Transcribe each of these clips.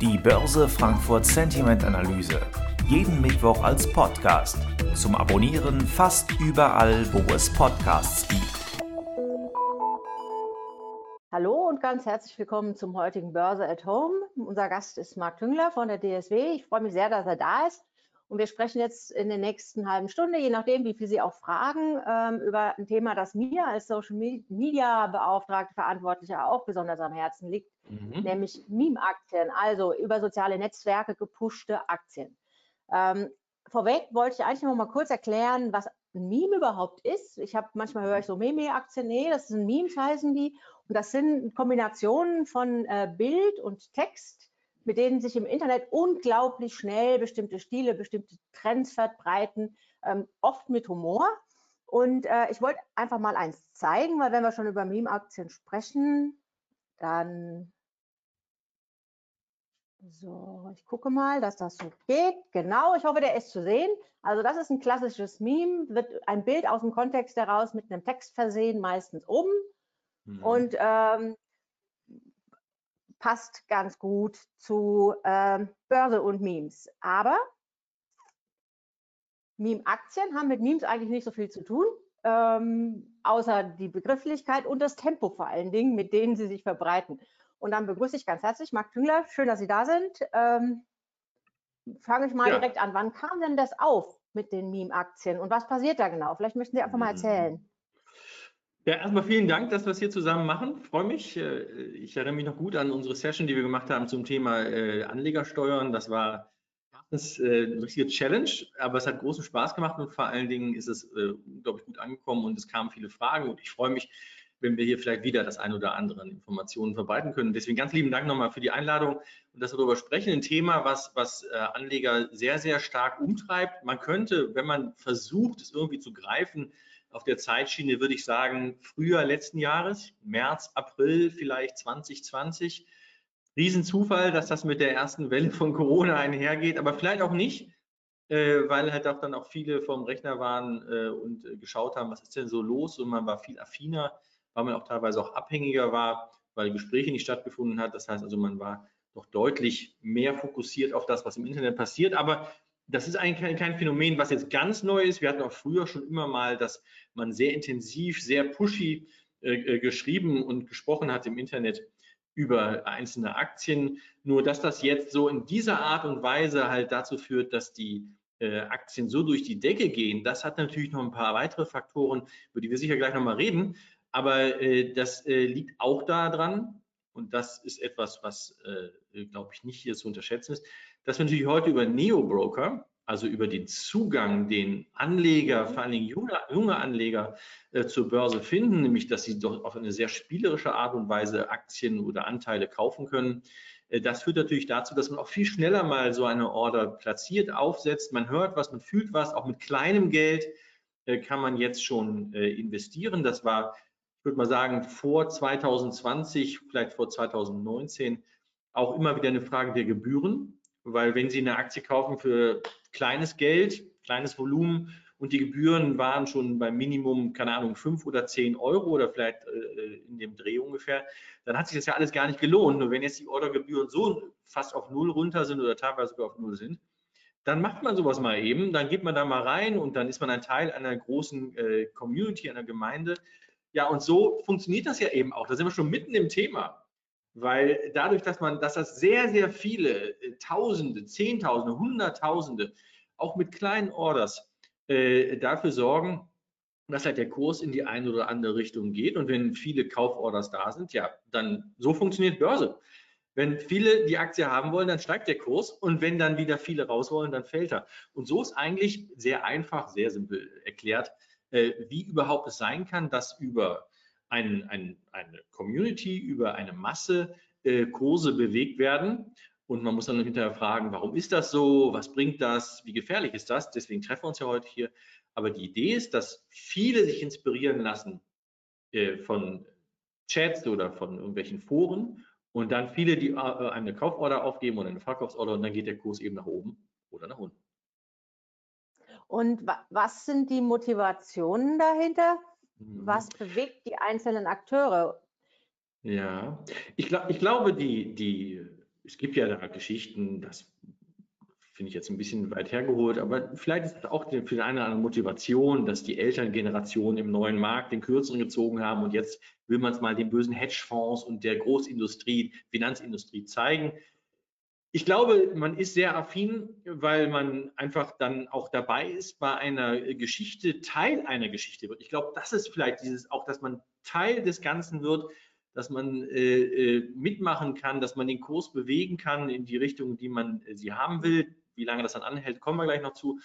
Die Börse Frankfurt Sentiment Analyse. Jeden Mittwoch als Podcast. Zum Abonnieren fast überall, wo es Podcasts gibt. Hallo und ganz herzlich willkommen zum heutigen Börse at Home. Unser Gast ist Marc Tüngler von der DSW. Ich freue mich sehr, dass er da ist. Und wir sprechen jetzt in der nächsten halben Stunde, je nachdem, wie viel Sie auch fragen, ähm, über ein Thema, das mir als Social Media Beauftragte, Verantwortlicher auch besonders am Herzen liegt, mhm. nämlich Meme-Aktien, also über soziale Netzwerke gepushte Aktien. Ähm, vorweg wollte ich eigentlich noch mal kurz erklären, was ein Meme überhaupt ist. Ich habe manchmal höre ich so Meme-Aktien, nee, das sind Memes heißen die. Und das sind Kombinationen von äh, Bild und Text mit denen sich im Internet unglaublich schnell bestimmte Stile, bestimmte Trends verbreiten, ähm, oft mit Humor. Und äh, ich wollte einfach mal eins zeigen, weil wenn wir schon über Meme-Aktien sprechen, dann so, ich gucke mal, dass das so geht. Genau, ich hoffe, der ist zu sehen. Also das ist ein klassisches Meme, wird ein Bild aus dem Kontext heraus mit einem Text versehen, meistens oben. Mhm. Und ähm, passt ganz gut zu ähm, Börse und Memes. Aber Meme-Aktien haben mit Memes eigentlich nicht so viel zu tun, ähm, außer die Begrifflichkeit und das Tempo vor allen Dingen, mit denen sie sich verbreiten. Und dann begrüße ich ganz herzlich Marc Tüngler. Schön, dass Sie da sind. Ähm, Fange ich mal ja. direkt an. Wann kam denn das auf mit den Meme-Aktien und was passiert da genau? Vielleicht möchten Sie einfach mal mhm. erzählen. Ja, erstmal vielen Dank, dass wir es hier zusammen machen. Freue mich. Äh, ich erinnere mich noch gut an unsere Session, die wir gemacht haben zum Thema äh, Anlegersteuern. Das war äh, eine richtige Challenge, aber es hat großen Spaß gemacht und vor allen Dingen ist es unglaublich gut angekommen und es kamen viele Fragen und ich freue mich, wenn wir hier vielleicht wieder das eine oder andere an Informationen verbreiten können. Deswegen ganz lieben Dank nochmal für die Einladung und dass wir darüber sprechen. Ein Thema, was, was Anleger sehr, sehr stark umtreibt. Man könnte, wenn man versucht, es irgendwie zu greifen, auf der Zeitschiene würde ich sagen, Frühjahr letzten Jahres, März, April vielleicht 2020. Riesenzufall, dass das mit der ersten Welle von Corona einhergeht, aber vielleicht auch nicht, äh, weil halt auch dann auch viele vom Rechner waren äh, und äh, geschaut haben, was ist denn so los und man war viel affiner, weil man auch teilweise auch abhängiger war, weil Gespräche nicht stattgefunden hat. Das heißt also, man war doch deutlich mehr fokussiert auf das, was im Internet passiert. Aber das ist eigentlich kein, kein, Phänomen, was jetzt ganz neu ist. Wir hatten auch früher schon immer mal, dass man sehr intensiv, sehr pushy äh, äh, geschrieben und gesprochen hat im Internet über einzelne Aktien. Nur dass das jetzt so in dieser Art und Weise halt dazu führt, dass die äh, Aktien so durch die Decke gehen, das hat natürlich noch ein paar weitere Faktoren, über die wir sicher gleich nochmal reden. Aber äh, das äh, liegt auch daran, und das ist etwas, was, äh, glaube ich, nicht hier zu unterschätzen ist, dass wir natürlich heute über Neo-Broker, also über den Zugang, den Anleger, vor allen Dingen junge, junge Anleger äh, zur Börse finden, nämlich dass sie doch auf eine sehr spielerische Art und Weise Aktien oder Anteile kaufen können. Äh, das führt natürlich dazu, dass man auch viel schneller mal so eine Order platziert, aufsetzt. Man hört was, man fühlt was. Auch mit kleinem Geld äh, kann man jetzt schon äh, investieren. Das war, ich würde mal sagen, vor 2020, vielleicht vor 2019 auch immer wieder eine Frage der Gebühren weil wenn Sie eine Aktie kaufen für kleines Geld, kleines Volumen und die Gebühren waren schon beim Minimum, keine Ahnung, fünf oder zehn Euro oder vielleicht äh, in dem Dreh ungefähr, dann hat sich das ja alles gar nicht gelohnt. Nur wenn jetzt die Ordergebühren so fast auf Null runter sind oder teilweise sogar auf Null sind, dann macht man sowas mal eben, dann geht man da mal rein und dann ist man ein Teil einer großen äh, Community, einer Gemeinde. Ja, und so funktioniert das ja eben auch. Da sind wir schon mitten im Thema weil dadurch, dass man, dass das sehr, sehr viele äh, Tausende, Zehntausende, Hunderttausende, auch mit kleinen Orders äh, dafür sorgen, dass halt der Kurs in die eine oder andere Richtung geht. Und wenn viele Kauforders da sind, ja, dann so funktioniert Börse. Wenn viele die Aktie haben wollen, dann steigt der Kurs und wenn dann wieder viele raus wollen, dann fällt er. Und so ist eigentlich sehr einfach, sehr simpel erklärt, äh, wie überhaupt es sein kann, dass über ein, ein, eine Community, über eine Masse äh, Kurse bewegt werden. Und man muss dann hinterher fragen, warum ist das so? Was bringt das? Wie gefährlich ist das? Deswegen treffen wir uns ja heute hier. Aber die Idee ist, dass viele sich inspirieren lassen äh, von Chats oder von irgendwelchen Foren und dann viele, die äh, eine Kauforder aufgeben oder eine Verkaufsorder und dann geht der Kurs eben nach oben oder nach unten. Und was sind die Motivationen dahinter? Was mhm. bewegt die einzelnen Akteure? Ja, ich, glaub, ich glaube, die, die es gibt ja da Geschichten, das finde ich jetzt ein bisschen weit hergeholt, aber vielleicht ist es auch für den einen oder anderen Motivation, dass die Elterngeneration im neuen Markt den Kürzeren gezogen haben und jetzt will man es mal den bösen Hedgefonds und der Großindustrie, Finanzindustrie zeigen. Ich glaube, man ist sehr affin, weil man einfach dann auch dabei ist bei einer Geschichte, Teil einer Geschichte wird. Ich glaube, das ist vielleicht dieses auch, dass man Teil des Ganzen wird, dass man äh, äh, mitmachen kann, dass man den Kurs bewegen kann in die Richtung, die man äh, sie haben will. Wie lange das dann anhält, kommen wir gleich noch zu.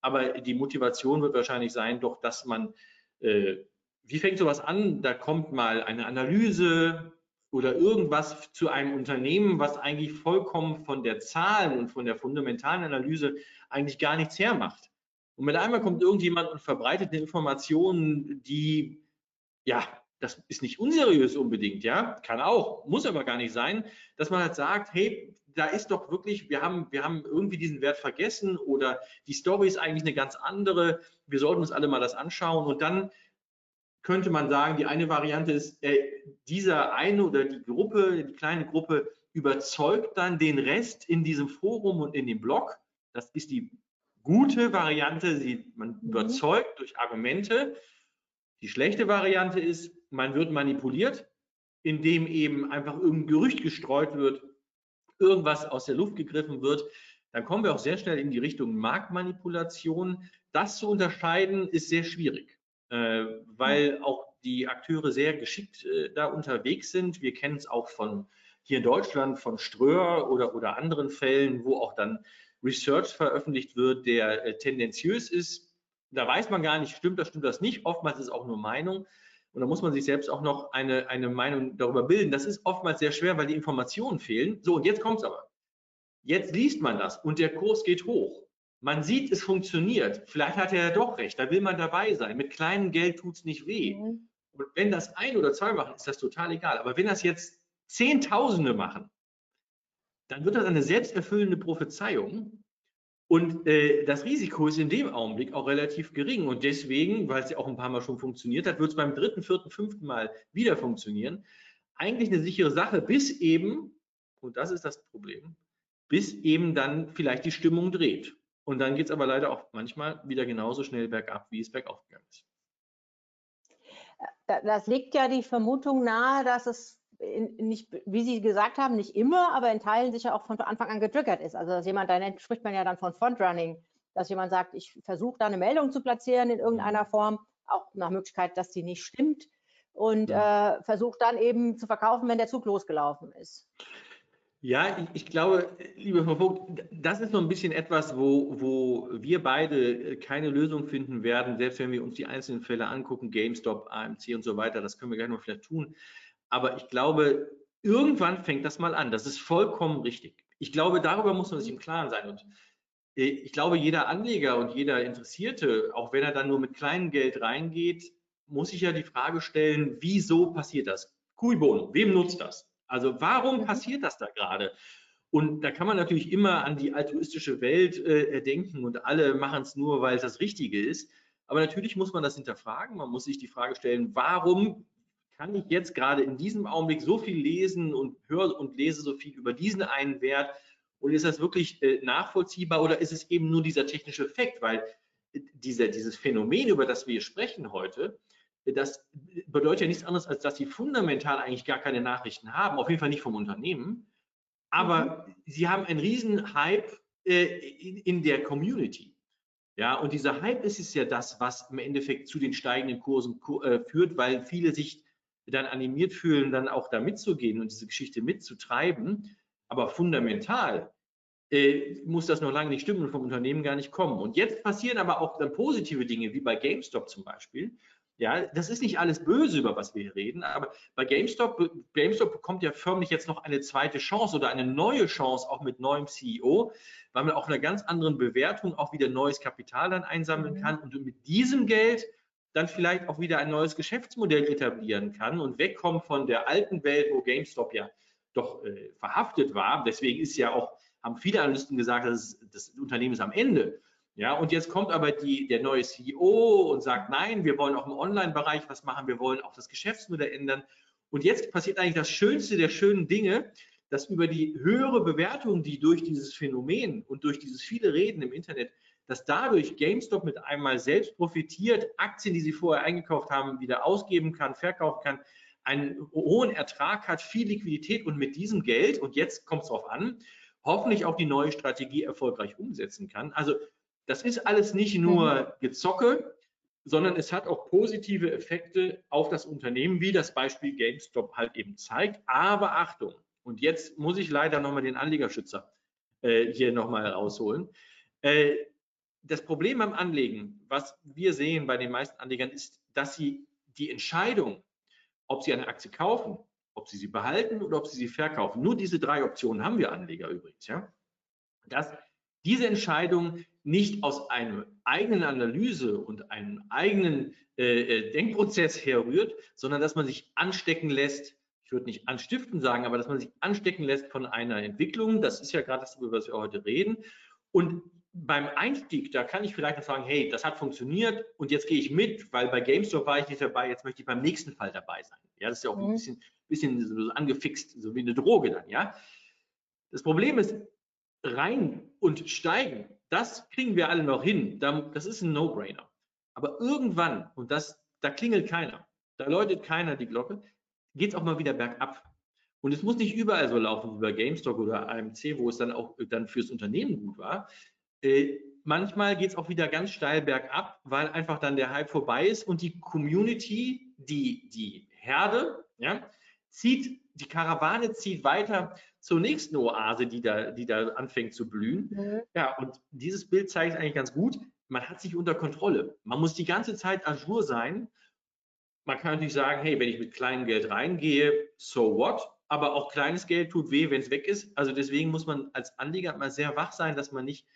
Aber die Motivation wird wahrscheinlich sein, doch, dass man, äh, wie fängt sowas an? Da kommt mal eine Analyse oder irgendwas zu einem Unternehmen, was eigentlich vollkommen von der Zahlen und von der fundamentalen Analyse eigentlich gar nichts hermacht. Und mit einmal kommt irgendjemand und verbreitet eine Information, die ja das ist nicht unseriös unbedingt, ja, kann auch, muss aber gar nicht sein, dass man halt sagt, hey, da ist doch wirklich, wir haben, wir haben irgendwie diesen Wert vergessen oder die Story ist eigentlich eine ganz andere, wir sollten uns alle mal das anschauen und dann könnte man sagen, die eine Variante ist, äh, dieser eine oder die Gruppe, die kleine Gruppe überzeugt dann den Rest in diesem Forum und in dem Blog. Das ist die gute Variante, sie, man mhm. überzeugt durch Argumente. Die schlechte Variante ist, man wird manipuliert, indem eben einfach irgendein Gerücht gestreut wird, irgendwas aus der Luft gegriffen wird. Dann kommen wir auch sehr schnell in die Richtung Marktmanipulation. Das zu unterscheiden ist sehr schwierig, äh, weil auch die Akteure sehr geschickt äh, da unterwegs sind. Wir kennen es auch von hier in Deutschland von Ströer oder, oder anderen Fällen, wo auch dann Research veröffentlicht wird, der äh, tendenziös ist. Da weiß man gar nicht, stimmt das, stimmt das nicht. Oftmals ist es auch nur Meinung. Und da muss man sich selbst auch noch eine, eine Meinung darüber bilden. Das ist oftmals sehr schwer, weil die Informationen fehlen. So, und jetzt kommt es aber. Jetzt liest man das und der Kurs geht hoch. Man sieht, es funktioniert. Vielleicht hat er ja doch recht, da will man dabei sein. Mit kleinem Geld tut es nicht weh. Mhm. Und wenn das ein oder zwei machen, ist das total egal. Aber wenn das jetzt Zehntausende machen, dann wird das eine selbsterfüllende Prophezeiung. Und äh, das Risiko ist in dem Augenblick auch relativ gering. Und deswegen, weil es ja auch ein paar Mal schon funktioniert hat, wird es beim dritten, vierten, fünften Mal wieder funktionieren. Eigentlich eine sichere Sache, bis eben, und das ist das Problem, bis eben dann vielleicht die Stimmung dreht. Und dann geht es aber leider auch manchmal wieder genauso schnell bergab, wie es bergauf gegangen ist. Das legt ja die Vermutung nahe, dass es nicht, wie Sie gesagt haben, nicht immer, aber in Teilen sicher auch von Anfang an getriggert ist. Also dass jemand, da spricht man ja dann von Frontrunning, dass jemand sagt, ich versuche da eine Meldung zu platzieren in irgendeiner mhm. Form, auch nach Möglichkeit, dass die nicht stimmt und ja. äh, versucht dann eben zu verkaufen, wenn der Zug losgelaufen ist. Ja, ich, ich, glaube, liebe Frau Vogt, das ist so ein bisschen etwas, wo, wo wir beide keine Lösung finden werden, selbst wenn wir uns die einzelnen Fälle angucken, GameStop, AMC und so weiter, das können wir gleich noch vielleicht tun. Aber ich glaube, irgendwann fängt das mal an. Das ist vollkommen richtig. Ich glaube, darüber muss man sich im Klaren sein. Und äh, ich glaube, jeder Anleger und jeder Interessierte, auch wenn er dann nur mit kleinem Geld reingeht, muss sich ja die Frage stellen, wieso passiert das? Cui bono, wem nutzt das? Also warum mhm. passiert das da gerade? Und da kann man natürlich immer an die altruistische Welt äh, denken und alle machen es nur, weil es das Richtige ist. Aber natürlich muss man das hinterfragen. Man muss sich die Frage stellen, warum kann ich jetzt gerade in diesem Augenblick so viel lesen und höre und lese so viel über diesen einen Wert und ist das wirklich äh, nachvollziehbar oder ist es eben nur dieser technische Effekt, weil äh, dieser, dieses Phänomen, über das wir sprechen heute, das bedeutet ja nichts anderes, als dass sie fundamental eigentlich gar keine Nachrichten haben, auf jeden Fall nicht vom Unternehmen, aber mhm. sie haben einen riesen Hype äh, in, in der Community. Ja, und dieser Hype ist es ja das, was im Endeffekt zu den steigenden Kursen äh, führt, weil viele sich dann animiert fühlen, dann auch da mitzugehen und diese Geschichte mitzutreiben. Aber fundamental äh, muss das noch lange nicht stimmen und vom Unternehmen gar nicht kommen. Und jetzt passieren aber auch dann positive Dinge, wie bei GameStop zum Beispiel. Ja, das ist nicht alles böse, über was wir hier reden, aber bei GameStop, GameStop bekommt ja förmlich jetzt noch eine zweite Chance oder eine neue Chance, auch mit neuem CEO, weil man auch einer ganz anderen Bewertung auch wieder neues Kapital dann einsammeln mhm. kann und mit diesem Geld dann vielleicht auch wieder ein neues Geschäftsmodell etablieren kann und wegkommen von der alten Welt, wo GameStop ja doch äh, verhaftet war. Deswegen ist ja auch, haben viele Analysten gesagt, dass das Unternehmen ist am Ende. Ja, und jetzt kommt aber die, der neue CEO und sagt, nein, wir wollen auch im Online-Bereich was machen, wir wollen auch das Geschäftsmodell ändern. Und jetzt passiert eigentlich das Schönste der schönen Dinge, dass über die höhere Bewertung, die durch dieses Phänomen und durch dieses viele Reden im Internet, dass dadurch GameStop mit einmal selbst profitiert, Aktien, die sie vorher eingekauft haben, wieder ausgeben kann, verkaufen kann, einen hohen Ertrag hat, viel Liquidität und mit diesem Geld, und jetzt kommt es darauf an, hoffentlich auch die neue Strategie erfolgreich umsetzen kann. Also das ist alles nicht nur mhm. Gezocke, sondern es hat auch positive Effekte auf das Unternehmen, wie das Beispiel GameStop halt eben zeigt. Aber Achtung, und jetzt muss ich leider nochmal den Anlegerschützer äh, hier nochmal rausholen. Äh, das Problem beim Anlegen, was wir sehen bei den meisten Anlegern, ist, dass sie die Entscheidung, ob sie eine Aktie kaufen, ob sie sie behalten oder ob sie sie verkaufen, nur diese drei Optionen haben wir Anleger übrigens, ja, dass diese Entscheidung nicht aus einer eigenen Analyse und einem eigenen äh, äh, Denkprozess herrührt, sondern dass man sich anstecken lässt, ich würde nicht anstiften sagen, aber dass man sich anstecken lässt von einer Entwicklung, das ist ja gerade das, über was wir heute reden. Und beim Einstieg, da kann ich vielleicht noch sagen, hey, das hat funktioniert und jetzt gehe ich mit, weil bei GameStop war ich nicht dabei, jetzt möchte ich beim nächsten Fall dabei sein. Ja, das ist ja auch mhm. ein bisschen, bisschen so angefixt, so wie eine Droge dann, ja. Das Problem ist, rein und steigen, das kriegen wir alle noch hin. Das ist ein No-Brainer. Aber irgendwann, und das, da klingelt keiner, da läutet keiner die Glocke, geht es auch mal wieder bergab. Und es muss nicht überall so laufen wie bei GameStop oder AMC, wo es dann auch dann fürs Unternehmen gut war. Äh, manchmal geht es auch wieder ganz steil bergab, weil einfach dann der Hype vorbei ist und die Community, die, die Herde, ja, zieht, die Karawane zieht weiter zur nächsten Oase, die da, die da anfängt zu blühen. Mhm. Ja, und dieses Bild zeigt eigentlich ganz gut, man hat sich unter Kontrolle. Man muss die ganze Zeit ajour sein. Man kann natürlich sagen, hey, wenn ich mit kleinem Geld reingehe, so what? Aber auch kleines Geld tut weh, wenn es weg ist. Also deswegen muss man als Anleger mal sehr wach sein, dass man nicht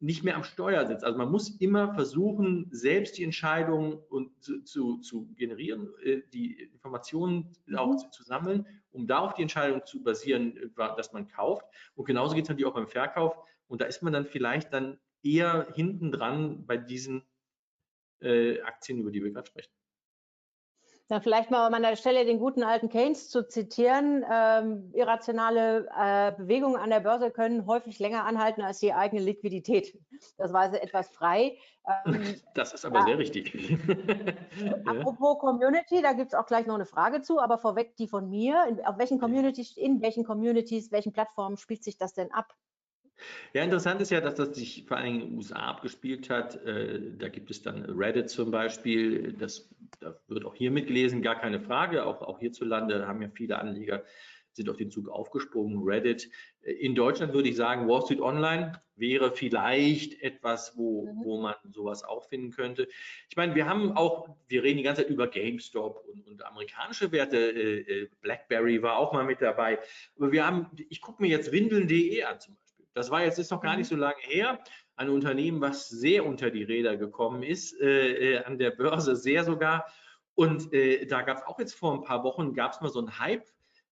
nicht mehr am Steuer sitzt. Also man muss immer versuchen, selbst die Entscheidungen und zu, zu, zu generieren, äh, die Informationen mhm. auch zu, zu, sammeln, um da auf die Entscheidung zu basieren, äh, dass man kauft. Und genauso geht es natürlich auch beim Verkauf. Und da ist man dann vielleicht dann eher hinten dran bei diesen äh, Aktien, über die wir gerade sprechen. Dann vielleicht mal an der Stelle den guten alten Keynes zu zitieren. Ähm, irrationale äh, Bewegungen an der Börse können häufig länger anhalten als die eigene Liquidität. Das war also etwas frei. Ähm, das ist aber ja. sehr richtig. Apropos Community, da gibt es auch gleich noch eine Frage zu, aber vorweg die von mir. In, auf welchen Communities, in welchen Communities, welchen Plattformen spielt sich das denn ab? Ja, interessant ist ja, dass das sich vor allem in den USA abgespielt hat. Äh, da gibt es dann Reddit zum Beispiel. Das, da wird auch hier mitgelesen, gar keine Frage. Auch, auch hierzulande haben ja viele Anleger sind auf den Zug aufgesprungen. Reddit. In Deutschland würde ich sagen, Wall Street Online wäre vielleicht etwas, wo, mhm. wo man sowas auch finden könnte. Ich meine, wir haben auch, wir reden die ganze Zeit über GameStop und, und amerikanische Werte. Äh, äh, BlackBerry war auch mal mit dabei. Aber wir haben, ich gucke mir jetzt Windeln.de an zum Beispiel. Das war jetzt ist noch gar nicht mhm. so lange her. Ein Unternehmen, was sehr unter die Räder gekommen ist, äh, äh, an der Börse sehr sogar. Und äh, da gab es auch jetzt vor ein paar Wochen, gab es mal so einen Hype,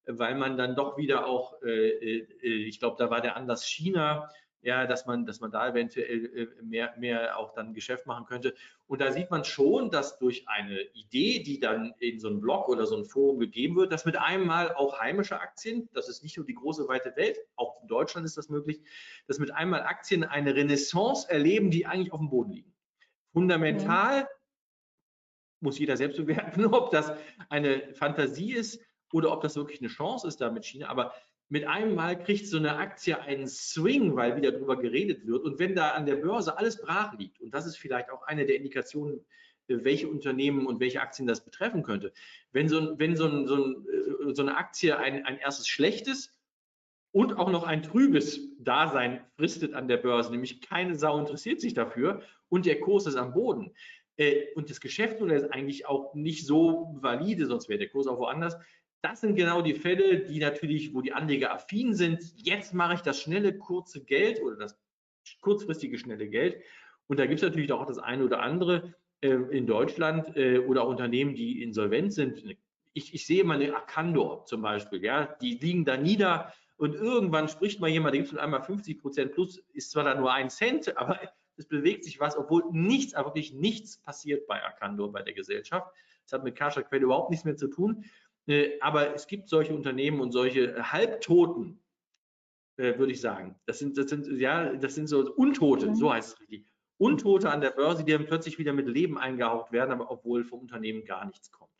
weil man dann doch wieder auch, äh, äh, äh ich glaube, da war der Anlass China, ja, dass man, dass man da eventuell äh, mehr, mehr auch dann Geschäft machen könnte. Und da sieht man schon, dass durch eine Idee, die dann in so einem Blog oder so ein Forum gegeben wird, dass mit einem Mal auch heimische Aktien, das ist nicht nur die große weite Welt, auch in Deutschland ist das möglich, dass mit einmal Aktien eine Renaissance erleben, die eigentlich auf dem Boden liegen. Fundamental mhm. muss jeder selbst bewerten, ob das eine Fantasie ist oder ob das wirklich eine Chance ist da mit China. Aber mit einem Mal kriegt so eine Aktie einen Swing, weil wieder darüber geredet wird. Und wenn da an der Börse alles brach liegt, und das ist vielleicht auch eine der Indikationen, äh, welche Unternehmen und welche Aktien das betreffen könnte. Wenn so, wenn so, ein, so, ein, äh, so eine Aktie ein, ein erstes schlechtes und auch noch ein trübes Dasein fristet an der Börse, nämlich keine Sau interessiert sich dafür und der Kurs ist am Boden äh, und das Geschäftsmodell ist eigentlich auch nicht so valide, sonst wäre der Kurs auch woanders, das sind genau die Fälle, die natürlich, wo die Anleger affin sind. Jetzt mache ich das schnelle, kurze Geld oder das kurzfristige, schnelle Geld. Und da gibt es natürlich auch das eine oder andere äh, in Deutschland äh, oder auch Unternehmen, die insolvent sind. Ich, ich sehe mal eine Arcandor zum Beispiel, ja, die liegen da nieder und irgendwann spricht mal jemand, da gibt es einmal 50 Prozent plus, ist zwar da nur ein Cent, aber es bewegt sich was, obwohl nichts, aber wirklich nichts passiert bei Arcandor, bei der Gesellschaft. Das hat mit Kascha-Quelle überhaupt nichts mehr zu tun. Äh, aber es gibt solche Unternehmen und solche halbtoten äh, würde ich sagen. Das sind, das sind, ja, das sind so Untote, mhm. so heißt es richtig. Untote an der Börse, die dann plötzlich wieder mit Leben eingehaucht werden, aber obwohl vom Unternehmen gar nichts kommt.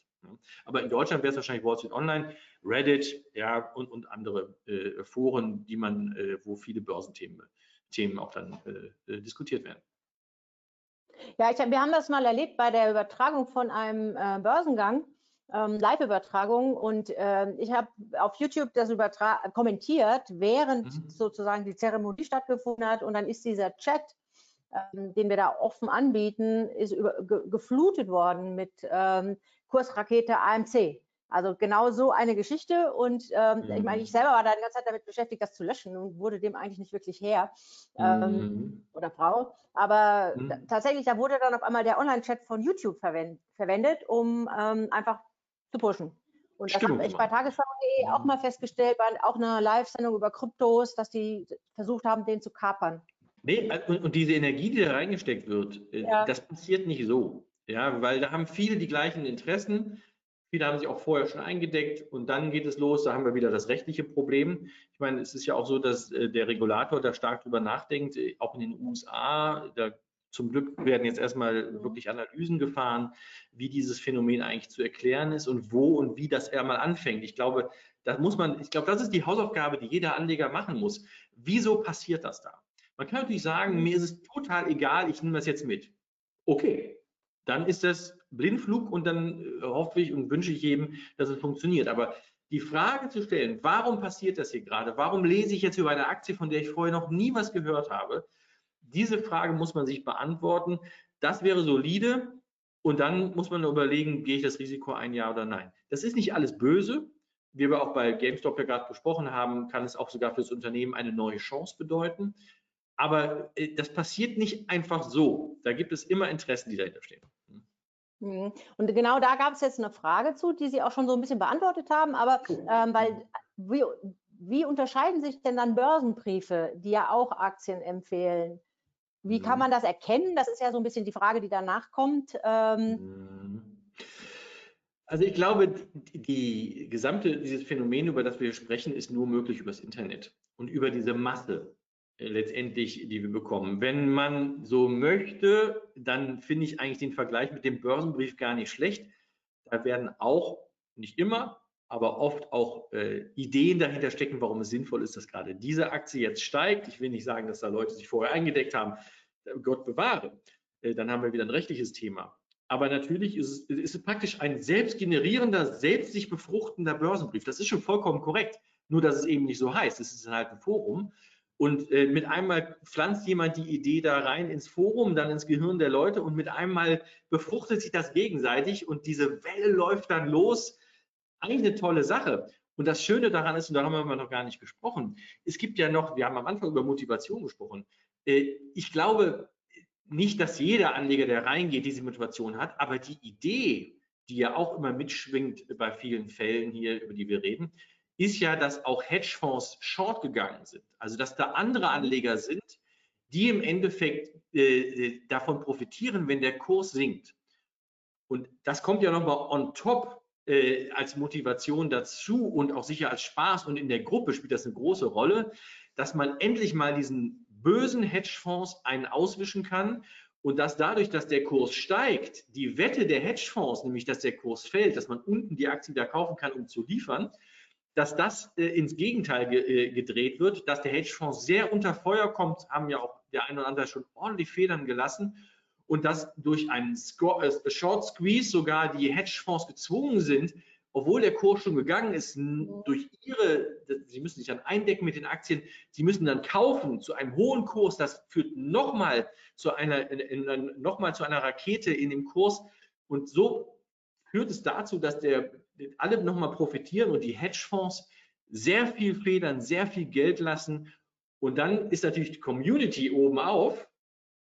Aber in Deutschland wäre es wahrscheinlich Wall Street Online, Reddit, ja, und, und andere äh, Foren, die man, äh, wo viele Börsenthemen Themen auch dann äh, äh diskutiert werden. Ja, ich, wir haben das mal erlebt bei der Übertragung von einem äh, Börsengang, ähm, Live-Übertragung. Und äh, ich habe auf YouTube das kommentiert, während mhm. sozusagen die Zeremonie stattgefunden hat. Und dann ist dieser Chat, ähm, den wir da offen anbieten, ist über, ge, geflutet worden mit ähm, Kursrakete AMC. Also genau so eine Geschichte. Und mhm. ich meine, ich selber war da die ganze Zeit damit beschäftigt, das zu löschen und wurde dem eigentlich nicht wirklich her. Ähm, mhm. Oder Frau. Aber mhm. tatsächlich, da wurde dann auf einmal der Online-Chat von YouTube verwend verwendet, um ähm, einfach zu pushen. Und das habe ich bei tagesschau.de auch mhm. mal festgestellt, bei auch einer Live-Sendung über Kryptos, dass die versucht haben, den zu kapern. Nee, und, und diese Energie, die da reingesteckt wird, äh, ja. das passiert nicht so. Ja, weil da haben viele die gleichen Interessen. Viele haben sich auch vorher schon eingedeckt und dann geht es los. Da haben wir wieder das rechtliche Problem. Ich meine, es ist ja auch so, dass äh, der Regulator da stark drüber nachdenkt, äh, auch in den USA. Da zum Glück werden jetzt erstmal wirklich Analysen gefahren, wie dieses Phänomen eigentlich zu erklären ist und wo und wie das einmal anfängt. Ich glaube, das muss man, ich glaube, das ist die Hausaufgabe, die jeder Anleger machen muss. Wieso passiert das da? Man kann natürlich sagen, mir ist es total egal, ich nehme das jetzt mit. Okay, dann ist das Blindflug und dann äh, hoffe ich und wünsche ich jedem, dass es funktioniert. Aber die Frage zu stellen, warum passiert das hier gerade? Warum lese ich jetzt über eine Aktie, von der ich vorher noch nie was gehört habe? Diese Frage muss man sich beantworten. Das wäre solide. Und dann muss man überlegen, gehe ich das Risiko ein, ja oder nein. Das ist nicht alles böse. Wie wir auch bei GameStop ja gerade besprochen haben, kann es auch sogar für das Unternehmen eine neue Chance bedeuten. Aber äh, das passiert nicht einfach so. Da gibt es immer Interessen, die dahinter stehen. Mhm. Und genau da gab es jetzt eine Frage zu, die Sie auch schon so ein bisschen beantwortet haben, aber ähm, weil wie, wie, unterscheiden sich denn dann Börsenbriefe, die ja auch Aktien empfehlen? Wie kann man das erkennen? Das ist ja so ein bisschen die Frage, die danach kommt. Ähm, mhm. also ich glaube, die gesamte dieses Phänomen, über das wir sprechen, ist nur möglich über das Internet und über diese Masse letztendlich, die wir bekommen. Wenn man so möchte, dann finde ich eigentlich den Vergleich mit dem Börsenbrief gar nicht schlecht. Da werden auch, nicht immer, aber oft auch äh, Ideen dahinter stecken, warum es sinnvoll ist, dass gerade diese Aktie jetzt steigt. Ich will nicht sagen, dass da Leute sich vorher eingedeckt haben. Gott bewahre. Äh, dann haben wir wieder ein rechtliches Thema. Aber natürlich ist es, ist es praktisch ein selbstgenerierender, selbst sich befruchtender Börsenbrief. Das ist schon vollkommen korrekt. Nur, dass es eben nicht so heißt. Es ist halt ein Forum. Und äh, mit einmal pflanzt jemand die Idee da rein ins Forum, dann ins Gehirn der Leute und mit einmal befruchtet sich das gegenseitig und diese Welle läuft dann los. Eigentlich eine tolle Sache. Und das Schöne daran ist, und da haben wir noch gar nicht gesprochen, es gibt ja noch, wir haben am Anfang über Motivation gesprochen. Äh, ich glaube nicht, dass jeder Anleger, der reingeht, diese Motivation hat, aber die Idee, die ja auch immer mitschwingt bei vielen Fällen hier, über die wir reden, ist ja, dass auch Hedgefonds short gegangen sind. Also dass da andere Anleger sind, die im Endeffekt äh, davon profitieren, wenn der Kurs sinkt. Und das kommt ja nochmal on top äh, als Motivation dazu und auch sicher als Spaß und in der Gruppe spielt das eine große Rolle, dass man endlich mal diesen bösen Hedgefonds einen auswischen kann und dass dadurch, dass der Kurs steigt, die Wette der Hedgefonds, nämlich dass der Kurs fällt, dass man unten die Aktien wieder kaufen kann, um zu liefern, dass das äh, ins Gegenteil ge, äh, gedreht wird, dass der Hedgefonds sehr unter Feuer kommt, haben ja auch der eine oder andere schon ordentlich Federn gelassen und dass durch einen äh, Short Squeeze sogar die Hedgefonds gezwungen sind, obwohl der Kurs schon gegangen ist, durch ihre, sie müssen sich dann eindecken mit den Aktien, sie müssen dann kaufen zu einem hohen Kurs, das führt nochmal zu einer, nochmal zu einer Rakete in dem Kurs. Und so führt es dazu, dass der alle nochmal profitieren und die Hedgefonds sehr viel federn, sehr viel Geld lassen. Und dann ist natürlich die Community oben auf,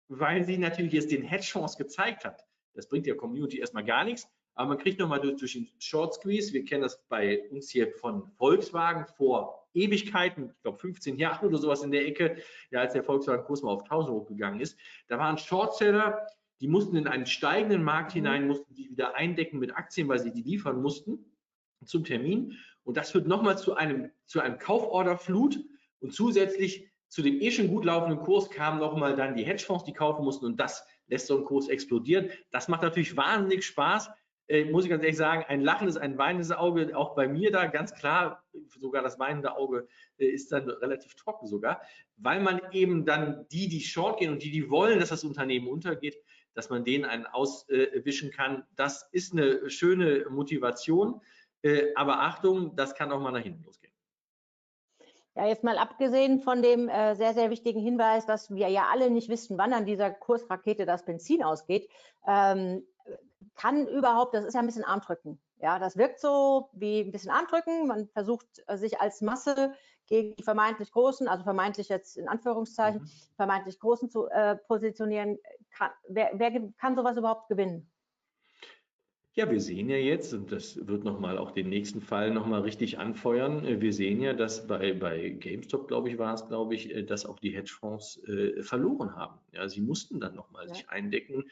weil sie natürlich jetzt den Hedgefonds gezeigt hat. Das bringt der Community erstmal gar nichts, aber man kriegt nochmal durch, durch den Short Squeeze, wir kennen das bei uns hier von Volkswagen vor Ewigkeiten, ich glaube 15 Jahre oder sowas in der Ecke, ja, als der Volkswagen-Kurs mal auf 1000 hochgegangen ist. Da waren Shortseller, die mussten in einen steigenden Markt hinein, mussten die wieder eindecken mit Aktien, weil sie die liefern mussten zum Termin. Und das führt nochmal zu einem, zu einem Kauforderflut. Und zusätzlich zu dem eh schon gut laufenden Kurs kamen nochmal dann die Hedgefonds, die kaufen mussten und das lässt so einen Kurs explodieren. Das macht natürlich wahnsinnig Spaß. Äh, muss ich ganz ehrlich sagen, ein lachendes, ein weinendes Auge, auch bei mir da ganz klar, sogar das weinende Auge äh, ist dann relativ trocken sogar, weil man eben dann die, die short gehen und die, die wollen, dass das Unternehmen untergeht, dass man denen einen auswischen kann. Das ist eine schöne Motivation. Äh, aber Achtung, das kann auch mal nach hinten losgehen. Ja, jetzt mal abgesehen von dem äh, sehr, sehr wichtigen Hinweis, dass wir ja alle nicht wissen, wann an dieser Kursrakete das Benzin ausgeht, ähm, kann überhaupt, das ist ja ein bisschen Armdrücken. Ja, das wirkt so wie ein bisschen Armdrücken. Man versucht äh, sich als Masse gegen die vermeintlich Großen, also vermeintlich jetzt in Anführungszeichen, mhm. vermeintlich Großen zu äh, positionieren. Kann, wer, wer kann sowas überhaupt gewinnen? Ja, wir sehen ja jetzt, und das wird nochmal auch den nächsten Fall nochmal richtig anfeuern, äh, wir sehen ja, dass bei, bei GameStop, glaube ich, war es, glaube ich, äh, dass auch die Hedgefonds äh, verloren haben. Ja, sie mussten dann nochmal ja. sich eindecken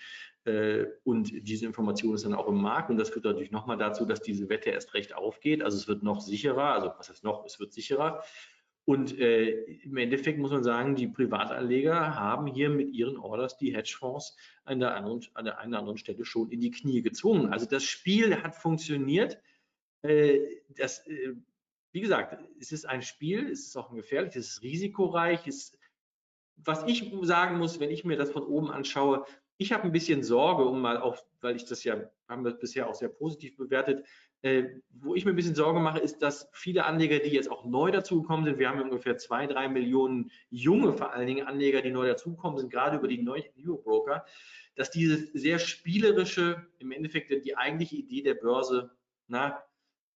äh, und diese Information ist dann auch im Markt und das führt natürlich nochmal dazu, dass diese Wette erst recht aufgeht. Also es wird noch sicherer, also was heißt noch, es wird sicherer. Und äh, im Endeffekt muss man sagen, die Privatanleger haben hier mit ihren Orders die Hedgefonds an der, anderen, an der einen oder anderen Stelle schon in die Knie gezwungen. Also das Spiel hat funktioniert. Äh, das, äh, wie gesagt, es ist ein Spiel, es ist auch ein gefährliches, es ist risikoreich. Es, was ich sagen muss, wenn ich mir das von oben anschaue, ich habe ein bisschen Sorge, um mal auch, weil ich das ja, haben wir bisher auch sehr positiv bewertet, wo ich mir ein bisschen Sorge mache, ist, dass viele Anleger, die jetzt auch neu dazugekommen sind, wir haben ungefähr zwei, drei Millionen junge, vor allen Dingen Anleger, die neu dazugekommen sind, gerade über die neuen Neo-Broker, dass diese sehr spielerische, im Endeffekt die eigentliche Idee der Börse, na,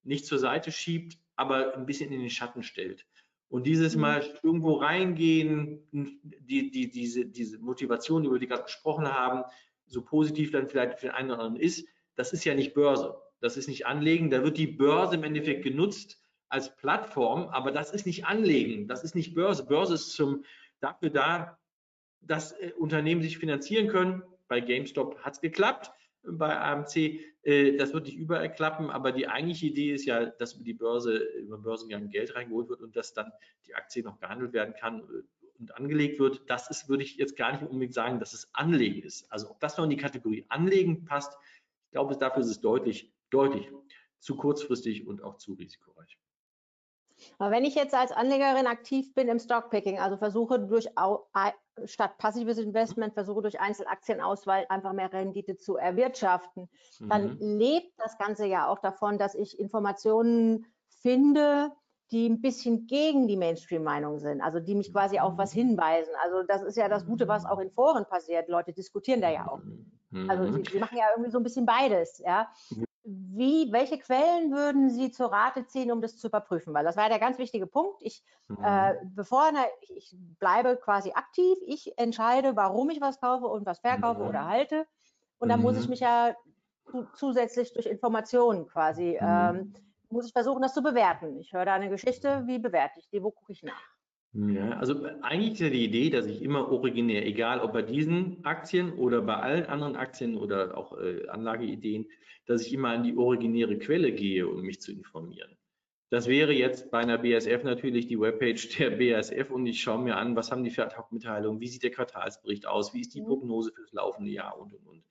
nicht zur Seite schiebt, aber ein bisschen in den Schatten stellt. Und dieses mhm. Mal irgendwo reingehen, die, die, diese, diese Motivation, über die wir gerade gesprochen haben, so positiv dann vielleicht für den einen oder anderen ist, das ist ja nicht Börse das ist nicht Anlegen. Da wird die Börse im Endeffekt genutzt als Plattform, aber das ist nicht Anlegen, das ist nicht Börse. Börse ist zum, dafür da, dass äh, Unternehmen sich finanzieren können. Bei GameStop hat es geklappt, bei AMC, äh, das wird nicht überall klappen, aber die eigentliche Idee ist ja, dass über die Börse, über Börsengang Geld reingeholt wird und dass dann die Aktie noch gehandelt werden kann äh, und angelegt wird. Das ist, würde ich jetzt gar nicht unbedingt sagen, dass es Anlegen ist. Also ob das noch in die Kategorie Anlegen passt, ich glaube, dafür ist es deutlich deutlich zu kurzfristig und auch zu risikoreich. Aber wenn ich jetzt als Anlegerin aktiv bin im Stockpicking, also versuche durch statt passives Investment, versuche durch Einzelaktienauswahl einfach mehr Rendite zu erwirtschaften, mhm. dann lebt das Ganze ja auch davon, dass ich Informationen finde, die ein bisschen gegen die Mainstream-Meinung sind, also die mich quasi auf was hinweisen. Also das ist ja das Gute, was auch in Foren passiert. Leute diskutieren da ja auch. Also mhm. sie, sie machen ja irgendwie so ein bisschen beides, ja. Wie, welche Quellen würden Sie zur Rate ziehen, um das zu überprüfen? Weil das war der ganz wichtige Punkt. Ich, mhm. äh, bevor ich, ich, bleibe quasi aktiv, ich entscheide, warum ich was kaufe und was verkaufe mhm. oder halte. Und dann mhm. muss ich mhm. mich ja zusätzlich durch Informationen quasi, mhm. ähm, muss ich versuchen, das zu bewerten. Ich höre da eine Geschichte, wie bewerte ich die, wo gucke ich nach? Ja, also eigentlich ist ja die Idee, dass ich immer originär, egal ob bei diesen Aktien oder bei allen anderen Aktien oder auch äh, Anlageideen, dass ich immer an die originäre Quelle gehe, um mich zu informieren. Das wäre jetzt bei einer BSF natürlich die Webpage der BASF und ich schaue mir an, was haben die für Ad-Hoc-Mitteilungen, wie sieht der Quartalsbericht aus, wie ist die mhm. Prognose für das laufende Jahr und und und.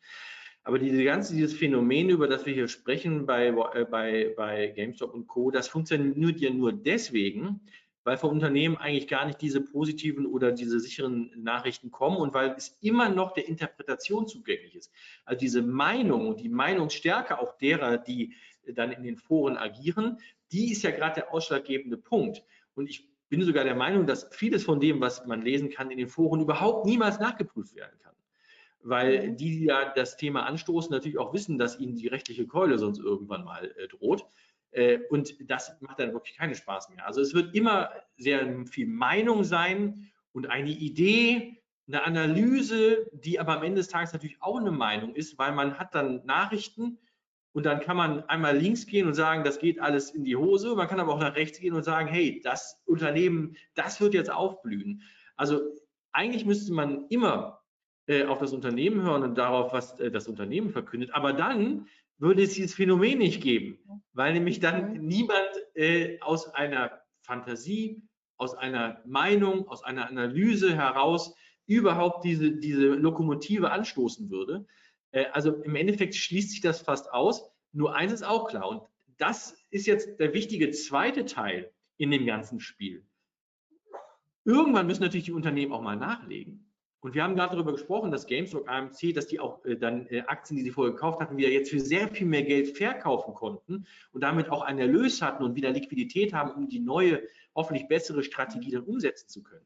Aber diese ganze, dieses Phänomen, über das wir hier sprechen bei, äh, bei, bei GameStop und Co., das funktioniert ja nur deswegen, weil vom Unternehmen eigentlich gar nicht diese positiven oder diese sicheren Nachrichten kommen und weil es immer noch der Interpretation zugänglich ist. Also diese Meinung und die Meinungsstärke auch derer, die dann in den Foren agieren, die ist ja gerade der ausschlaggebende Punkt. Und ich bin sogar der Meinung, dass vieles von dem, was man lesen kann in den Foren, überhaupt niemals nachgeprüft werden kann. Weil mhm. die, die ja das Thema anstoßen, natürlich auch wissen, dass ihnen die rechtliche Keule sonst irgendwann mal äh, droht. Äh, und das macht dann wirklich keinen Spaß mehr. Also es wird immer sehr viel Meinung sein und eine Idee, eine Analyse, die aber am Ende des Tages natürlich auch eine Meinung ist, weil man hat dann Nachrichten und dann kann man einmal links gehen und sagen, das geht alles in die Hose. Man kann aber auch nach rechts gehen und sagen, hey, das Unternehmen, das wird jetzt aufblühen. Also eigentlich müsste man immer äh, auf das Unternehmen hören und darauf, was äh, das Unternehmen verkündet. Aber dann würde es dieses Phänomen nicht geben, weil nämlich dann niemand äh, aus einer Fantasie, aus einer Meinung, aus einer Analyse heraus überhaupt diese, diese Lokomotive anstoßen würde. Äh, also im Endeffekt schließt sich das fast aus. Nur eins ist auch klar und das ist jetzt der wichtige zweite Teil in dem ganzen Spiel. Irgendwann müssen natürlich die Unternehmen auch mal nachlegen. Und wir haben gerade darüber gesprochen, dass GameStop, AMC, dass die auch äh, dann äh, Aktien, die sie vorher gekauft hatten, wieder jetzt für sehr viel mehr Geld verkaufen konnten und damit auch einen Erlös hatten und wieder Liquidität haben, um die neue, hoffentlich bessere Strategie dann umsetzen zu können.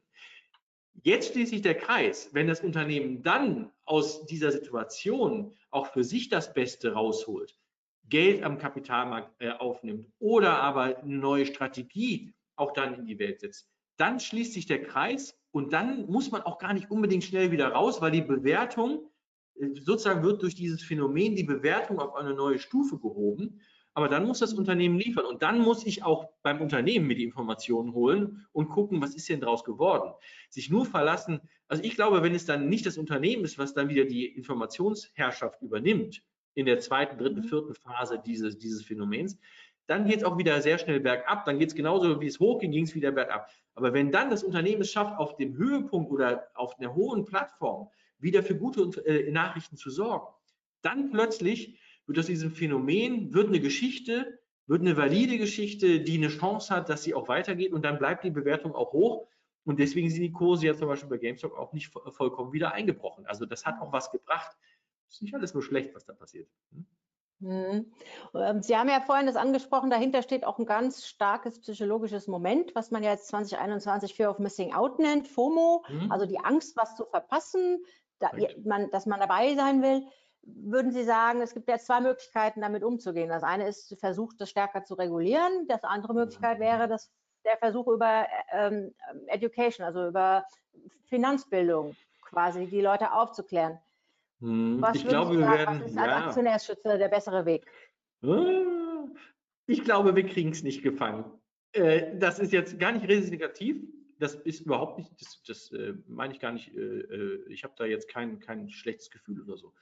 Jetzt schließt sich der Kreis, wenn das Unternehmen dann aus dieser Situation auch für sich das Beste rausholt, Geld am Kapitalmarkt äh, aufnimmt oder aber eine neue Strategie auch dann in die Welt setzt, dann schließt sich der Kreis und dann muss man auch gar nicht unbedingt schnell wieder raus, weil die Bewertung äh, sozusagen wird durch dieses Phänomen die Bewertung auf eine neue Stufe gehoben. Aber dann muss das Unternehmen liefern und dann muss ich auch beim Unternehmen mir die Informationen holen und gucken, was ist denn daraus geworden. Sich nur verlassen, also ich glaube, wenn es dann nicht das Unternehmen ist, was dann wieder die Informationsherrschaft übernimmt in der zweiten, dritten, mhm. vierten Phase dieses, dieses Phänomens, dann geht es auch wieder sehr schnell bergab. Dann geht es genauso, wie es hochging, ging es wieder bergab. Aber wenn dann das Unternehmen es schafft, auf dem Höhepunkt oder auf einer hohen Plattform wieder für gute äh, Nachrichten zu sorgen, dann plötzlich wird aus diesem Phänomen, wird eine Geschichte, wird eine valide Geschichte, die eine Chance hat, dass sie auch weitergeht und dann bleibt die Bewertung auch hoch. Und deswegen sind die Kurse ja zum Beispiel bei GameStop auch nicht vollkommen wieder eingebrochen. Also das hat auch was gebracht. Ist nicht alles nur schlecht, was da passiert. Hm? Mhm. Ähm, Sie haben ja vorhin das angesprochen, dahinter steht auch ein ganz starkes psychologisches Moment, was man ja jetzt 2021 Fear of Missing Out nennt, FOMO, mhm. also die Angst, was zu verpassen, da, man, dass man dabei sein will. Würden Sie sagen, es gibt ja zwei Möglichkeiten, damit umzugehen. Das eine ist, versucht, das stärker zu regulieren. Das andere Möglichkeit wäre, dass der Versuch über ähm, Education, also über Finanzbildung quasi die Leute aufzuklären. Hm, was ich glaube, wir werden. Was ist als ja. Aktionärschützer der bessere Weg? Ich glaube, wir kriegen es nicht gefangen. Äh, das ist jetzt gar nicht resignativ. Das ist überhaupt nicht, das, das äh, meine ich gar nicht. Äh, ich habe da jetzt kein, kein schlechtes Gefühl oder so.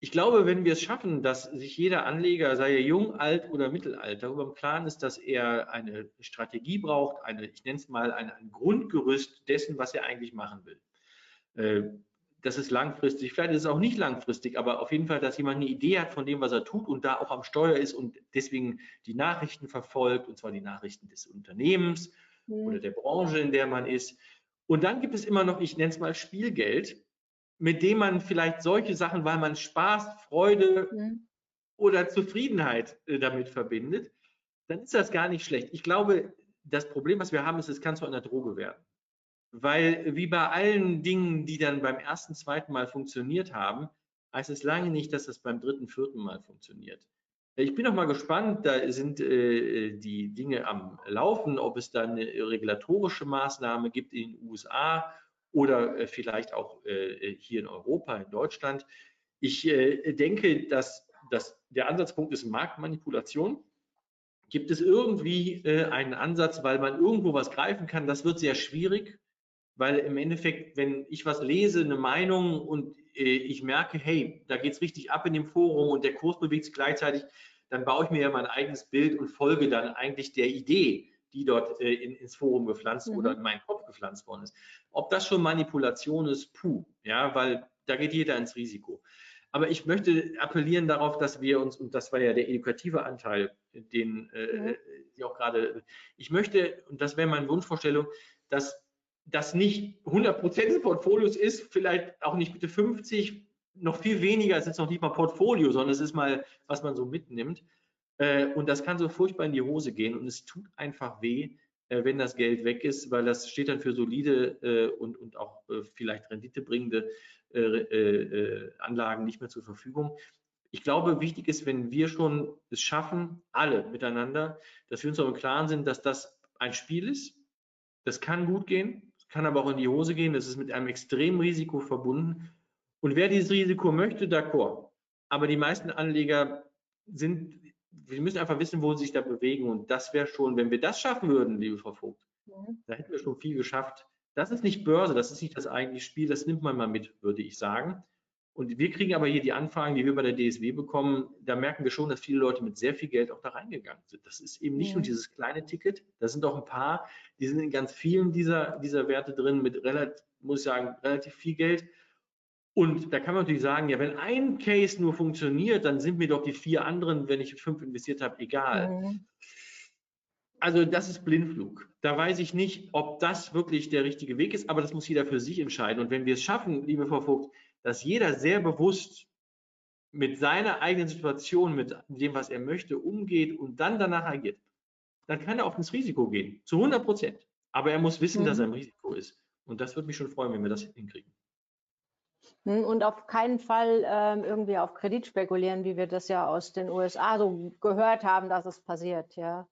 Ich glaube, wenn wir es schaffen, dass sich jeder Anleger, sei er jung, alt oder mittelalt, darüber im Klaren ist, dass er eine Strategie braucht, eine, ich nenne es mal ein, ein Grundgerüst dessen, was er eigentlich machen will das ist langfristig, vielleicht ist es auch nicht langfristig, aber auf jeden Fall, dass jemand eine Idee hat von dem, was er tut und da auch am Steuer ist und deswegen die Nachrichten verfolgt, und zwar die Nachrichten des Unternehmens mhm. oder der Branche, in der man ist. Und dann gibt es immer noch, ich nenne es mal Spielgeld, mit dem man vielleicht solche Sachen, weil man Spaß, Freude mhm. oder Zufriedenheit äh, damit verbindet, dann ist das gar nicht schlecht. Ich glaube, das Problem, was wir haben, ist, es kann zu einer Droge werden. Weil wie bei allen Dingen, die dann beim ersten, zweiten Mal funktioniert haben, heißt es lange nicht, dass das beim dritten, vierten Mal funktioniert. Ich bin noch mal gespannt, da sind äh, die Dinge am Laufen, ob es da eine regulatorische Maßnahme gibt in den USA oder äh, vielleicht auch äh, hier in Europa, in Deutschland. Ich äh, denke, dass, dass der Ansatzpunkt ist Marktmanipulation. Gibt es irgendwie äh, einen Ansatz, weil man irgendwo was greifen kann? Das wird sehr schwierig weil im Endeffekt, wenn ich was lese, eine Meinung und äh, ich merke, hey, da geht es richtig ab in dem Forum und der Kurs bewegt sich gleichzeitig, dann baue ich mir ja mein eigenes Bild und folge dann eigentlich der Idee, die dort äh, in, ins Forum gepflanzt mhm. oder in meinen Kopf gepflanzt worden ist. Ob das schon Manipulation ist, puh, ja, weil da geht jeder ins Risiko. Aber ich möchte appellieren darauf, dass wir uns, und das war ja der edukative Anteil, den äh, mhm. Sie auch gerade, ich möchte, und das wäre meine Wunschvorstellung, dass das nicht 100 Prozent des Portfolios ist, vielleicht auch nicht bitte 50, noch viel weniger, es ist noch nicht mal Portfolio, sondern es ist mal, was man so mitnimmt. Äh, und das kann so furchtbar in die Hose gehen und es tut einfach weh, äh, wenn das Geld weg ist, weil das steht dann für solide äh, und, auch vielleicht renditebringende Anlagen nicht mehr zur Verfügung. Ich glaube, wichtig ist, wenn wir schon es schaffen, alle miteinander, dass wir uns auch im Klaren sind, dass das ein Spiel ist. Das kann gut gehen, kann aber auch in die Hose gehen. Das ist mit einem extremen Risiko verbunden. Und wer dieses Risiko möchte, d'accord. Aber die meisten Anleger sind, wir müssen einfach wissen, wo sie sich da bewegen. Und das wäre schon, wenn wir das schaffen würden, liebe Frau Vogt, mhm. da hätten wir schon viel geschafft. Das ist nicht Börse, das ist nicht das eigentliche Spiel, das nimmt man mal mit, würde ich sagen. Und wir kriegen aber hier die Anfragen, die wir bei der DSW bekommen, da merken wir schon, dass viele Leute mit sehr viel Geld auch da reingegangen sind. Das ist eben nicht ja. nur dieses kleine Ticket, da sind auch ein paar, die sind in ganz vielen dieser, dieser Werte drin mit relativ, muss ich sagen, relativ viel Geld. Und da kann man natürlich sagen, ja, wenn ein Case nur funktioniert, dann sind mir doch die vier anderen, wenn ich fünf investiert habe, egal. Mhm. Also das ist Blindflug. Da weiß ich nicht, ob das wirklich der richtige Weg ist, aber das muss jeder für sich entscheiden. Und wenn wir es schaffen, liebe Frau Vogt, dass jeder sehr bewusst mit seiner eigenen Situation, mit dem, was er möchte, umgeht und dann danach agiert, dann kann er auch ins Risiko gehen, zu 100 Prozent. Aber er muss wissen, mhm. dass er im Risiko ist. Und das würde mich schon freuen, wenn wir das hinkriegen. Hm, und auf keinen Fall ähm, irgendwie auf Kredit spekulieren, wie wir das ja aus den USA so gehört haben, dass es passiert, ja.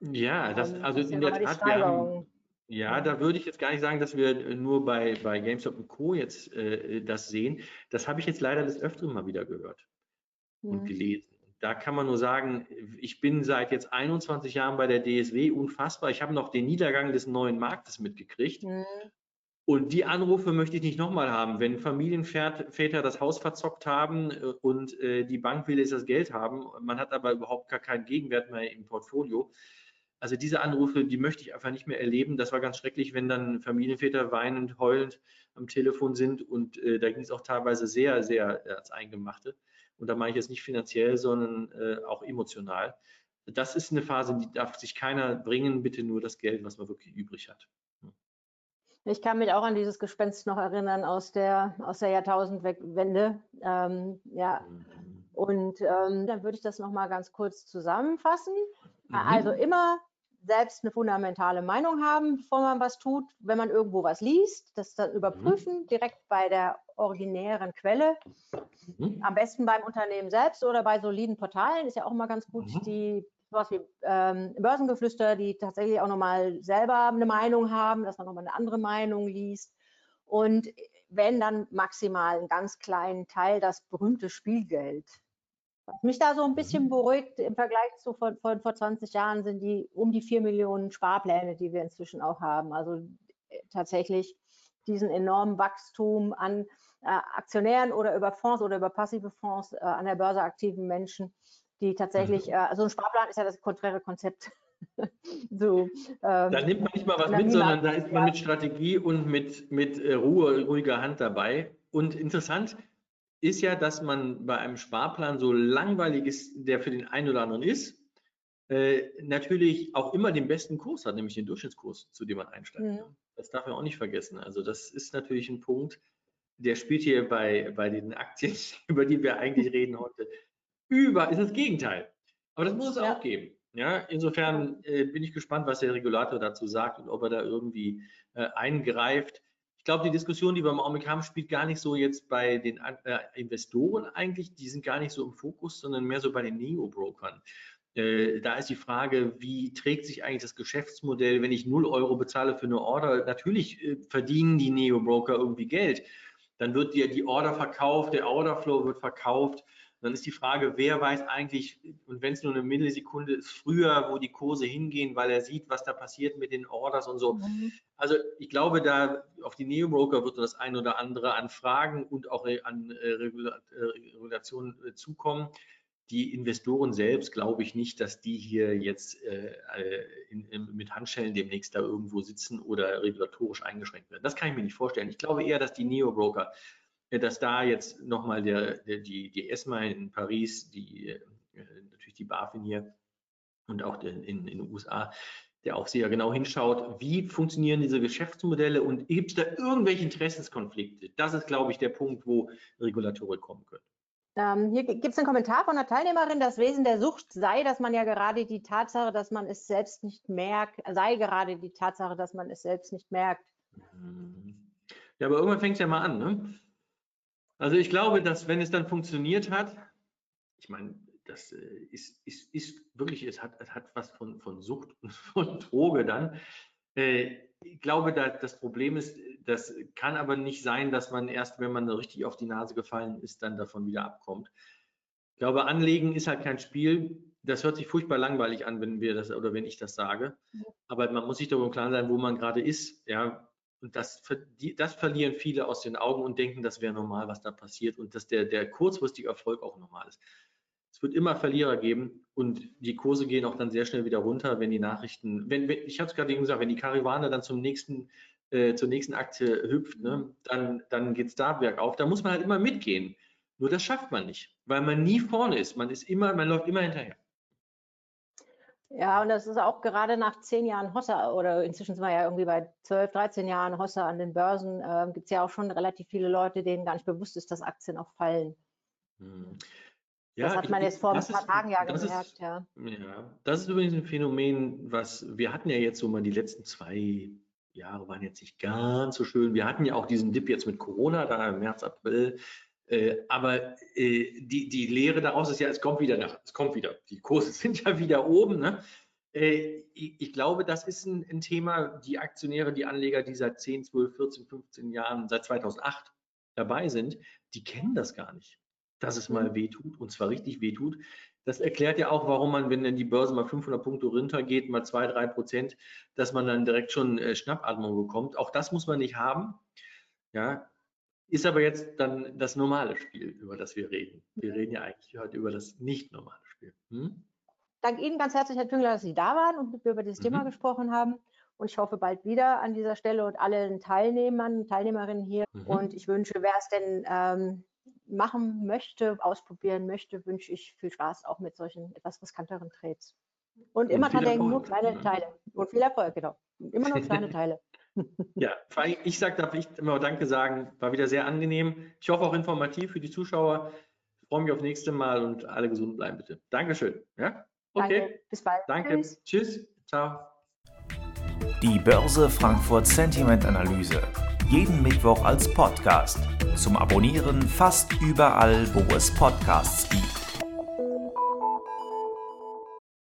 Ja, das, ähm, also das in der Tat, wir haben, ja, da würde ich jetzt gar nicht sagen, dass wir nur bei, bei GameStop und Co. jetzt äh, das sehen. Das habe ich jetzt leider des Öfteren mal wieder gehört mhm. und gelesen. Da kann man nur sagen, ich bin seit jetzt 21 Jahren bei der DSW unfassbar. Ich habe noch den Niedergang des neuen Marktes mitgekriegt. Mhm. Und die Anrufe möchte ich nicht nochmal haben. Wenn Familienväter das Haus verzockt haben äh, und äh, die Bank will jetzt das Geld haben, man hat aber überhaupt gar keinen Gegenwert mehr im Portfolio, also diese Anrufe, die möchte ich einfach nicht mehr erleben. Das war ganz schrecklich, wenn dann Familienväter weinend, heulend am Telefon sind und äh, da ging es auch teilweise sehr, sehr als Eingemachte. Und da meine ich jetzt nicht finanziell, sondern äh, auch emotional. Das ist eine Phase, die darf sich keiner bringen, bitte nur das Geld, was man wirklich übrig hat. Ich kann mich auch an dieses Gespenst noch erinnern aus der, aus der Jahrtausendwende. Ähm, ja. Mhm. Und ähm, dann würde ich das nochmal ganz kurz zusammenfassen. Mhm. Also immer selbst eine fundamentale Meinung haben, bevor man was tut. Wenn man irgendwo was liest, das dann überprüfen, mhm. direkt bei der originären Quelle. Mhm. Am besten beim Unternehmen selbst oder bei soliden Portalen ist ja auch immer ganz gut, mhm. die sowas wie ähm, Börsengeflüster, die tatsächlich auch nochmal selber eine Meinung haben, dass man nochmal eine andere Meinung liest. Und wenn dann maximal einen ganz kleinen Teil das berühmte Spielgeld was mich da so ein bisschen mhm. beruhigt im Vergleich zu vor, vor, vor 20 Jahren sind die um die 4 Millionen Sparpläne, die wir inzwischen auch haben. Also äh, tatsächlich diesen enormen Wachstum an äh, Aktionären oder über Fonds oder über passive Fonds äh, an der Börse aktiven Menschen, die tatsächlich, mhm. äh, also ein Sparplan ist ja das konträre Konzept. so, ähm, da nimmt man nicht mal was mit, sondern da ist man mit Strategie und mit, mit äh, Ruhe, ruhiger Hand dabei. Und interessant, ist ja, dass man bei einem Sparplan, so langweilig ist, der für den einen oder anderen ist, äh, natürlich auch immer den besten Kurs hat, nämlich den Durchschnittskurs, zu dem man einsteigt. Ja. Das darf man auch nicht vergessen. Also das ist natürlich ein Punkt, der spielt hier bei, bei den Aktien, über die wir eigentlich reden heute, über, ist das Gegenteil. Aber das muss es ja. auch geben. Ja, insofern äh, bin ich gespannt, was der Regulator dazu sagt und ob er da irgendwie äh, eingreift ich glaube, die Diskussion, die wir im Augenblick haben, spielt gar nicht so jetzt bei den äh, Investoren eigentlich, die sind gar nicht so im Fokus, sondern mehr so bei den Neo-Brokern. Äh, da ist die Frage, wie trägt sich eigentlich das Geschäftsmodell, wenn ich 0 Euro bezahle für eine Order? Natürlich äh, verdienen die Neo-Broker irgendwie Geld. Dann wird dir die Order verkauft, der Orderflow wird verkauft dann ist die Frage, wer weiß eigentlich, und wenn es nur eine Millisekunde ist, früher, wo die Kurse hingehen, weil er sieht, was da passiert mit den Orders und so. Mhm. Also ich glaube, da auf die Neo-Broker wird das ein oder andere an Fragen und auch an äh, Regulationen äh, zukommen. Die Investoren selbst glaube ich nicht, dass die hier jetzt äh, in, in, mit Handschellen demnächst da irgendwo sitzen oder regulatorisch eingeschränkt werden. Das kann ich mir nicht vorstellen. Ich glaube eher, dass die Neo-Broker dass da jetzt nochmal der, der, die, die ESMA in Paris, die, äh, natürlich die BaFin hier und auch in, in, in den USA, der auch sehr genau hinschaut, wie funktionieren diese Geschäftsmodelle und gibt es da irgendwelche Interessenskonflikte? Das ist, glaube ich, der Punkt, wo Regulatorik kommen können. Ähm, hier gibt es einen Kommentar von einer Teilnehmerin, das Wesen der Sucht sei, dass man ja gerade die Tatsache, dass man es selbst nicht merkt, sei gerade die Tatsache, dass man es selbst nicht merkt. Ja, aber irgendwann fängt es ja mal an. Ne? Also ich glaube, dass wenn es dann funktioniert hat, ich meine, das äh, ist, ist, ist wirklich, es hat, es hat was von, von Sucht und von Droge dann. Äh, ich glaube, da, das Problem ist, das kann aber nicht sein, dass man erst, wenn man richtig auf die Nase gefallen ist, dann davon wieder abkommt. Ich glaube, Anlegen ist halt kein Spiel. Das hört sich furchtbar langweilig an, wenn wir das oder wenn ich das sage. Aber man muss sich darüber klar sein, wo man gerade ist. Ja, Und das, das verlieren viele aus den Augen und denken, das wäre normal, was da passiert und dass der, der kurzfristige Erfolg auch normal ist. Es wird immer Verlierer geben und die Kurse gehen auch dann sehr schnell wieder runter, wenn die Nachrichten, wenn, wenn ich habe es gerade eben gesagt, wenn die Karawane dann zum nächsten, äh, zur nächsten Aktie hüpft, ne, dann, dann geht es da bergauf. Da muss man halt immer mitgehen. Nur das schafft man nicht, weil man nie vorne ist. Man ist immer, man läuft immer hinterher. Ja, und das ist auch gerade nach zehn Jahren Hossa oder inzwischen sind wir ja irgendwie bei 12, 13 Jahren Hossa an den Börsen, äh, gibt es ja auch schon relativ viele Leute, denen gar nicht bewusst ist, dass Aktien auch fallen. Hm. Ja, das hat man ich, jetzt vor ein paar ist, Tagen ja gemerkt, ist, ja. Ja, das ist übrigens ein Phänomen, was wir hatten ja jetzt so mal die letzten zwei Jahre waren jetzt nicht ganz so schön. Wir hatten ja auch diesen Dip jetzt mit Corona, da im März, April. Äh, aber äh, die, die Lehre daraus ist ja, es kommt wieder nach, es kommt wieder. Die Kurse sind ja wieder oben. Ne? Äh, ich, ich, glaube, das ist ein, ein, Thema, die Aktionäre, die Anleger, die seit 10, 12, 14, 15 Jahren, seit 2008 dabei sind, die kennen das gar nicht dass es mal mhm. wehtut und zwar richtig wehtut. Das erklärt ja auch, warum man, wenn dann die Börse mal 500 Punkte runtergeht, mal 2, 3 Prozent, dass man dann direkt schon äh, Schnappatmung bekommt. Auch das muss man nicht haben. Ja, ist aber jetzt dann das normale Spiel, über das wir reden. Wir reden ja eigentlich heute über das nicht normale Spiel. Hm? Danke Ihnen ganz herzlich, Herr Tüngler, dass Sie da waren und wir über dieses mhm. Thema gesprochen haben. Und ich hoffe bald wieder an dieser Stelle und allen Teilnehmern und Teilnehmerinnen hier. Mhm. Und ich wünsche, wer es denn ähm, machen möchte, ausprobieren möchte, wünsche ich viel Spaß auch mit solchen etwas riskanteren Trades. Und immer dran denken, nur kleine Teile. Und viel Erfolg, genau. Immer nur kleine Teile. Ja, ich sage, darf ich immer Danke sagen. War wieder sehr angenehm. Ich hoffe auch informativ für die Zuschauer. Ich freue mich aufs nächste Mal und alle gesund bleiben, bitte. Dankeschön. Ja? Okay. Danke. Bis bald. Danke. Tschüss. Tschüss. Ciao. Die Börse Frankfurt Sentiment Analyse jeden Mittwoch als Podcast. Zum Abonnieren fast überall, wo es Podcasts gibt.